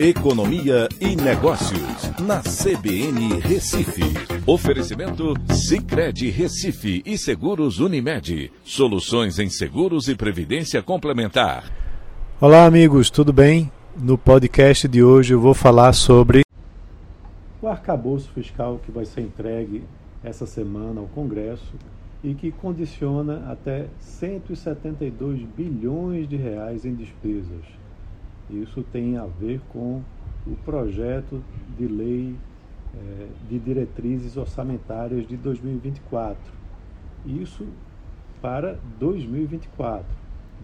Economia e Negócios, na CBN Recife. Oferecimento Cicred Recife e Seguros Unimed. Soluções em seguros e previdência complementar. Olá, amigos, tudo bem? No podcast de hoje eu vou falar sobre o arcabouço fiscal que vai ser entregue essa semana ao Congresso e que condiciona até 172 bilhões de reais em despesas isso tem a ver com o projeto de lei é, de diretrizes orçamentárias de 2024. Isso para 2024.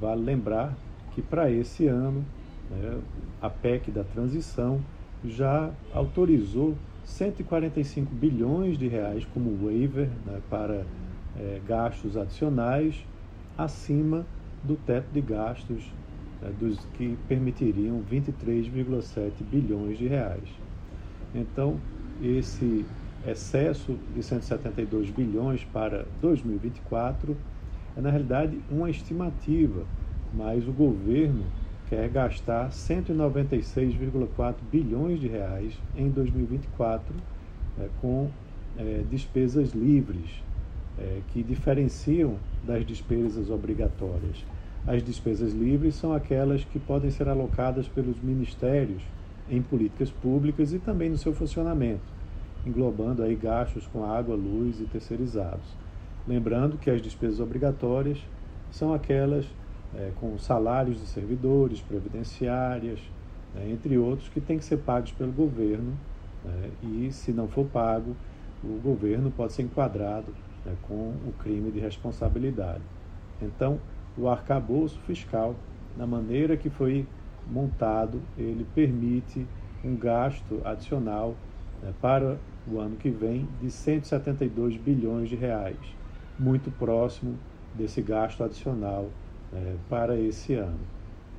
Vale lembrar que para esse ano né, a PEC da transição já autorizou 145 bilhões de reais como waiver né, para é, gastos adicionais acima do teto de gastos dos que permitiriam 23,7 bilhões de reais. Então, esse excesso de 172 bilhões para 2024 é, na realidade, uma estimativa, mas o governo quer gastar 196,4 bilhões de reais em 2024 é, com é, despesas livres, é, que diferenciam das despesas obrigatórias. As despesas livres são aquelas que podem ser alocadas pelos ministérios em políticas públicas e também no seu funcionamento, englobando aí gastos com água, luz e terceirizados. Lembrando que as despesas obrigatórias são aquelas é, com salários de servidores, previdenciárias, né, entre outros, que têm que ser pagos pelo governo né, e, se não for pago, o governo pode ser enquadrado né, com o crime de responsabilidade. Então, o arcabouço fiscal, na maneira que foi montado, ele permite um gasto adicional né, para o ano que vem de 172 bilhões de reais, muito próximo desse gasto adicional né, para esse ano.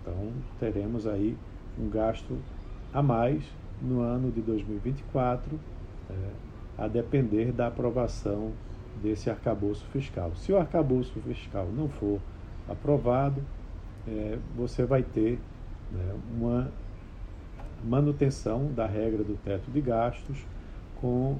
Então, teremos aí um gasto a mais no ano de 2024, né, a depender da aprovação desse arcabouço fiscal. Se o arcabouço fiscal não for aprovado, é, você vai ter né, uma manutenção da regra do teto de gastos com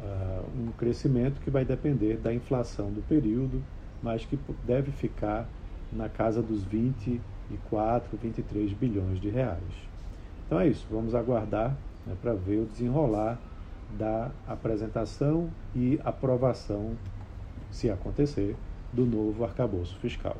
uh, um crescimento que vai depender da inflação do período, mas que deve ficar na casa dos 24, 23 bilhões de reais. Então é isso, vamos aguardar né, para ver o desenrolar da apresentação e aprovação, se acontecer, do novo arcabouço fiscal.